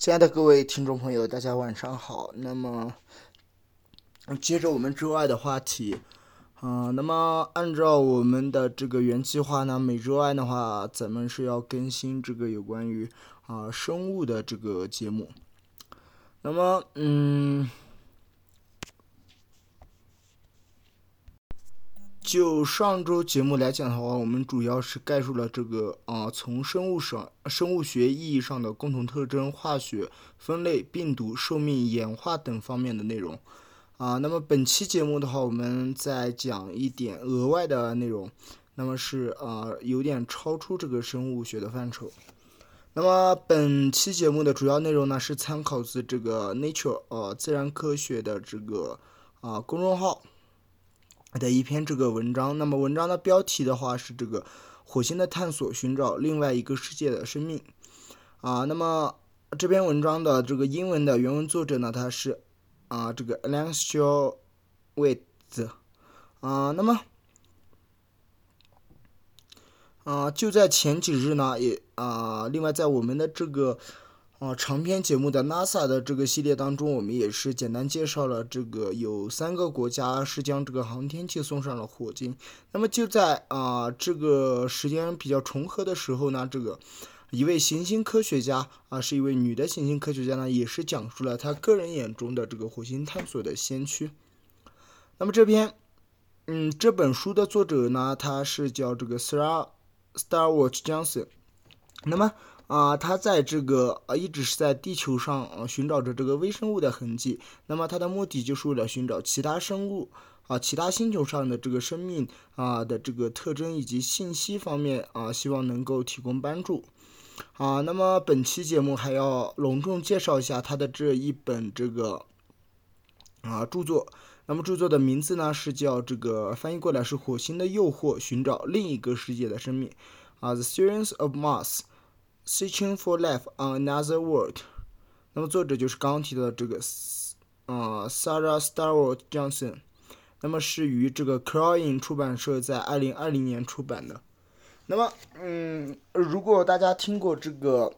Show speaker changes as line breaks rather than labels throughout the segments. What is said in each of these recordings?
亲爱的各位听众朋友，大家晚上好。那么，接着我们周二的话题，啊，那么按照我们的这个原计划呢，每周二的话，咱们是要更新这个有关于啊生物的这个节目。那么，嗯。就上周节目来讲的话，我们主要是概述了这个啊，从生物上、生物学意义上的共同特征、化学分类、病毒、寿命、演化等方面的内容啊。那么本期节目的话，我们再讲一点额外的内容，那么是啊，有点超出这个生物学的范畴。那么本期节目的主要内容呢，是参考自这个 Nature 呃自然科学的这个啊公众号。的一篇这个文章，那么文章的标题的话是这个火星的探索，寻找另外一个世界的生命啊。那么这篇文章的这个英文的原文作者呢，他是啊这个 Alan Shaw Wade 啊。那么啊就在前几日呢，也啊另外在我们的这个。啊，长篇节目的 NASA 的这个系列当中，我们也是简单介绍了这个有三个国家是将这个航天器送上了火星。那么就在啊这个时间比较重合的时候呢，这个一位行星科学家啊，是一位女的行星科学家呢，也是讲述了她个人眼中的这个火星探索的先驱。那么这篇，嗯，这本书的作者呢，他是叫这个 Star Star Watch Johnson。那么。啊，他在这个呃，一直是在地球上呃寻找着这个微生物的痕迹。那么他的目的就是为了寻找其他生物啊，其他星球上的这个生命啊的这个特征以及信息方面啊，希望能够提供帮助。啊，那么本期节目还要隆重介绍一下他的这一本这个啊著作。那么著作的名字呢是叫这个翻译过来是《火星的诱惑：寻找另一个世界的生命》啊，《The Science of Mars》。Searching for life on another world，那么作者就是刚刚提到的这个，呃，Sarah Stewart Johnson，那么是于这个 Crowing 出版社在二零二零年出版的。那么，嗯，如果大家听过这个，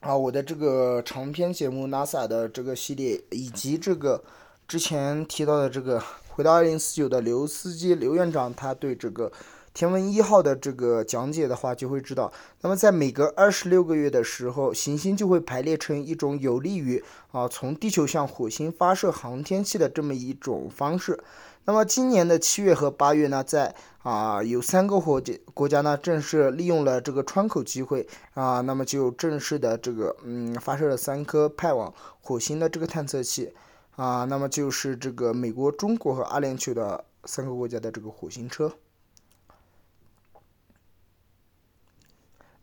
啊，我的这个长篇节目 NASA 的这个系列，以及这个之前提到的这个回到二零四九的刘司机刘院长，他对这个。天文一号的这个讲解的话，就会知道，那么在每隔二十六个月的时候，行星就会排列成一种有利于啊从地球向火星发射航天器的这么一种方式。那么今年的七月和八月呢，在啊有三个国家国家呢正式利用了这个窗口机会啊，那么就正式的这个嗯发射了三颗派往火星的这个探测器啊，那么就是这个美国、中国和阿联酋的三个国家的这个火星车。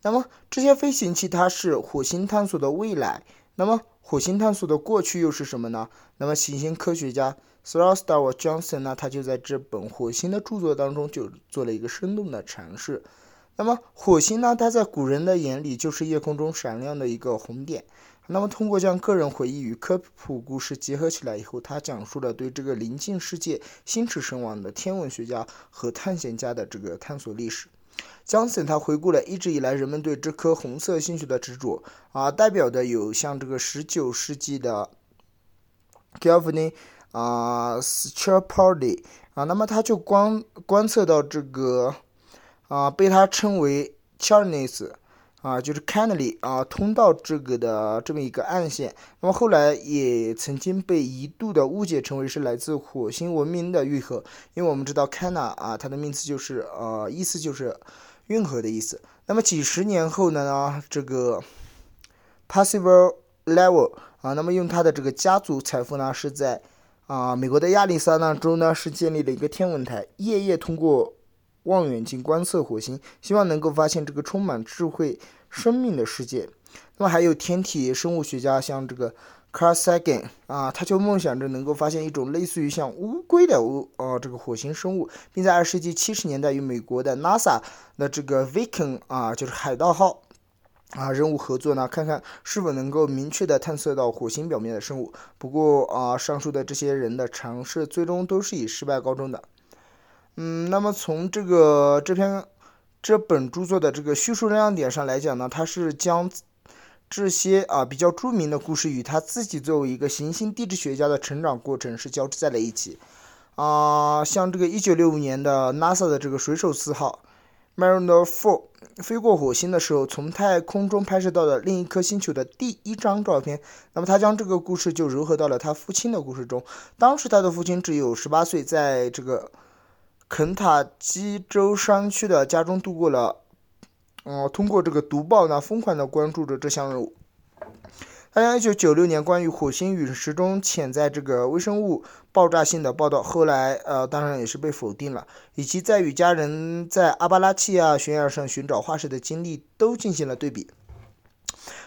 那么这些飞行器它是火星探索的未来，那么火星探索的过去又是什么呢？那么行星科学家 Sir Star Johnson 呢，他就在这本火星的著作当中就做了一个生动的阐释。那么火星呢，它在古人的眼里就是夜空中闪亮的一个红点。那么通过将个人回忆与科普故事结合起来以后，他讲述了对这个临近世界、心驰神往的天文学家和探险家的这个探索历史。江森他回顾了一直以来人们对这颗红色星球的执着啊，代表的有像这个十九世纪的 Galvani 啊 s t r p a r d y 啊，那么他就观观测到这个啊，被他称为 Charnes 啊，就是 Canary 啊通道这个的这么一个暗线，那么后来也曾经被一度的误解成为是来自火星文明的愈合，因为我们知道 Cana 啊，它的名词就是呃，意思就是。运河的意思。那么几十年后呢？这个 Passive Level 啊，那么用他的这个家族财富呢，是在啊美国的亚利桑那州呢，是建立了一个天文台，夜夜通过望远镜观测火星，希望能够发现这个充满智慧生命的世界。那么还有天体生物学家，像这个。Carl Sagan 啊，他就梦想着能够发现一种类似于像乌龟的乌呃这个火星生物，并在二十世纪七十年代与美国的 NASA 的这个 Viking 啊，就是海盗号啊任务合作呢，看看是否能够明确的探测到火星表面的生物。不过啊，上述的这些人的尝试最终都是以失败告终的。嗯，那么从这个这篇这本著作的这个叙述亮点上来讲呢，它是将。这些啊比较著名的故事与他自己作为一个行星地质学家的成长过程是交织在了一起。啊，像这个1965年的 NASA 的这个水手四号 Mariner Four 飞过火星的时候，从太空中拍摄到的另一颗星球的第一张照片。那么他将这个故事就糅合到了他父亲的故事中。当时他的父亲只有18岁，在这个肯塔基州山区的家中度过了。哦，通过这个读报呢，疯狂的关注着这项任务。他将1996年关于火星陨石中潜在这个微生物爆炸性的报道，后来呃，当然也是被否定了，以及在与家人在阿巴拉契亚悬崖上寻找化石的经历都进行了对比。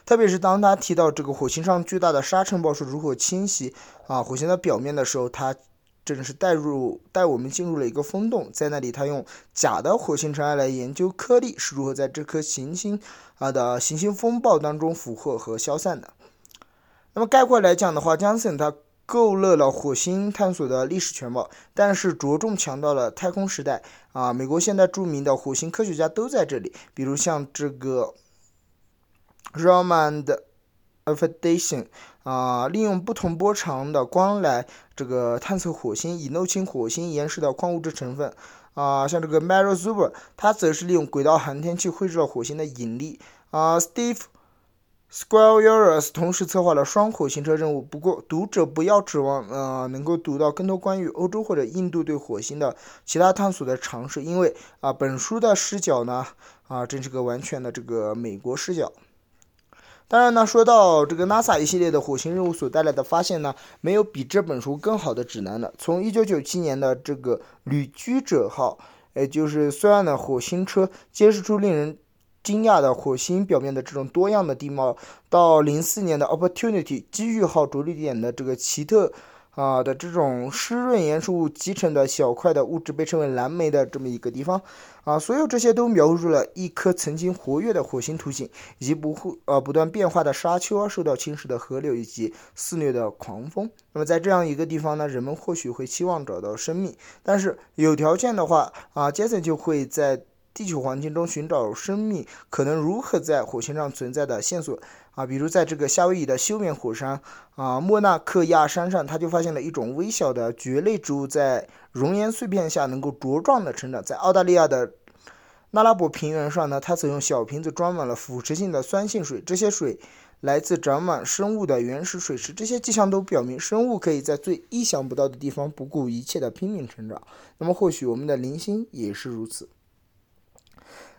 特别是当他提到这个火星上巨大的沙尘暴是如何侵袭啊火星的表面的时候，他真的是带入带我们进入了一个风洞，在那里他用假的火星尘埃来研究颗粒是如何在这颗行星啊的行星风暴当中俘获和消散的。那么概括来讲的话，江森他勾勒了火星探索的历史全貌，但是着重强调了太空时代啊，美国现在著名的火星科学家都在这里，比如像这个 Roman 的 Affidation 啊，利用不同波长的光来这个探测火星，以弄清火星岩石的矿物质成分啊，像这个 m a r o Zuber，他则是利用轨道航天器绘制了火星的引力啊，Steve。Squareus 同时策划了双火星车任务，不过读者不要指望呃能够读到更多关于欧洲或者印度对火星的其他探索的尝试，因为啊本书的视角呢啊真是个完全的这个美国视角。当然呢，说到这个 NASA 一系列的火星任务所带来的发现呢，没有比这本书更好的指南了。从1997年的这个旅居者号，也就是虽然呢火星车揭示出令人。惊讶的火星表面的这种多样的地貌，到04年的 Opportunity 机遇号着力点的这个奇特啊的这种湿润岩石物集成的小块的物质被称为蓝莓的这么一个地方啊，所有这些都描述了一颗曾经活跃的火星图形，以及不会呃不断变化的沙丘、受到侵蚀的河流以及肆虐的狂风。那么在这样一个地方呢，人们或许会期望找到生命，但是有条件的话啊，杰森就会在。地球环境中寻找生命可能如何在火星上存在的线索啊，比如在这个夏威夷的休眠火山啊莫纳克亚山上，他就发现了一种微小的蕨类植物在熔岩碎片下能够茁壮的成长。在澳大利亚的那拉伯平原上呢，他则用小瓶子装满了腐蚀性的酸性水，这些水来自长满生物的原始水池。这些迹象都表明，生物可以在最意想不到的地方不顾一切的拼命成长。那么，或许我们的零星也是如此。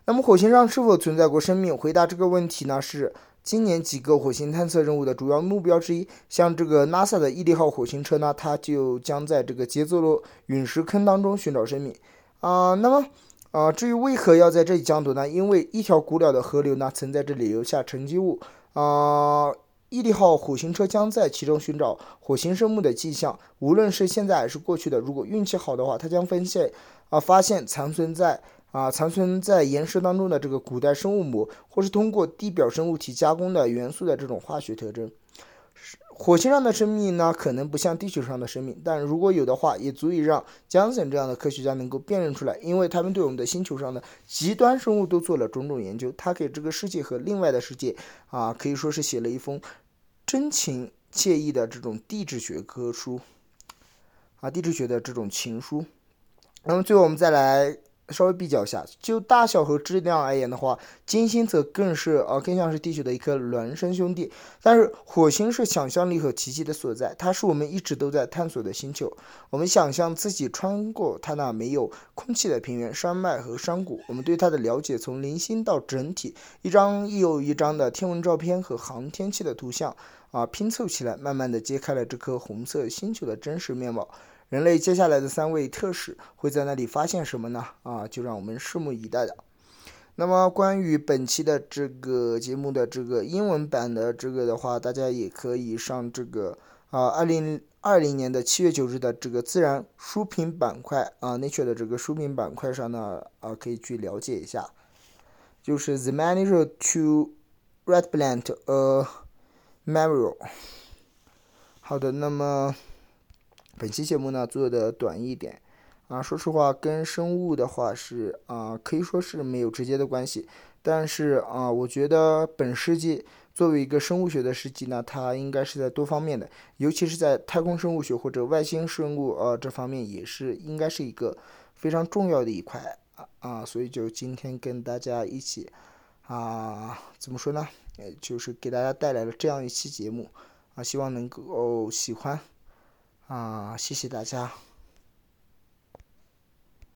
那么火星上是否存在过生命？回答这个问题呢，是今年几个火星探测任务的主要目标之一。像这个 NASA 的毅力号火星车呢，它就将在这个杰泽罗陨石坑当中寻找生命。啊，那么啊，至于为何要在这里降落呢？因为一条古老的河流呢，曾在这里留下沉积物。啊，毅力号火星车将在其中寻找火星生物的迹象，无论是现在还是过去的。如果运气好的话，它将发现啊，发现残存在。啊，残存在岩石当中的这个古代生物膜，或是通过地表生物体加工的元素的这种化学特征。火星上的生命呢，可能不像地球上的生命，但如果有的话，也足以让江森这样的科学家能够辨认出来，因为他们对我们的星球上的极端生物都做了种种研究。他给这个世界和另外的世界啊，可以说是写了一封真情切意的这种地质学科书啊，地质学的这种情书。那么最后我们再来。稍微比较一下，就大小和质量而言的话，金星则更是呃更像是地球的一颗孪生兄弟。但是火星是想象力和奇迹的所在，它是我们一直都在探索的星球。我们想象自己穿过它那没有空气的平原、山脉和山谷。我们对它的了解从零星到整体，一张又一张的天文照片和航天器的图像啊拼凑起来，慢慢的揭开了这颗红色星球的真实面貌。人类接下来的三位特使会在那里发现什么呢？啊，就让我们拭目以待的。那么关于本期的这个节目的这个英文版的这个的话，大家也可以上这个啊，二零二零年的七月九日的这个自然书评板块啊，Nature 的这个书评板块上呢啊，可以去了解一下，就是 The Manager to Red Plant a Memorial。好的，那么。本期节目呢做的短一点，啊，说实话跟生物的话是啊可以说是没有直接的关系，但是啊我觉得本世纪作为一个生物学的世纪呢，它应该是在多方面的，尤其是在太空生物学或者外星生物呃这方面也是应该是一个非常重要的一块啊啊，所以就今天跟大家一起啊怎么说呢？呃，就是给大家带来了这样一期节目。啊，希望能够喜欢。啊，谢谢大家。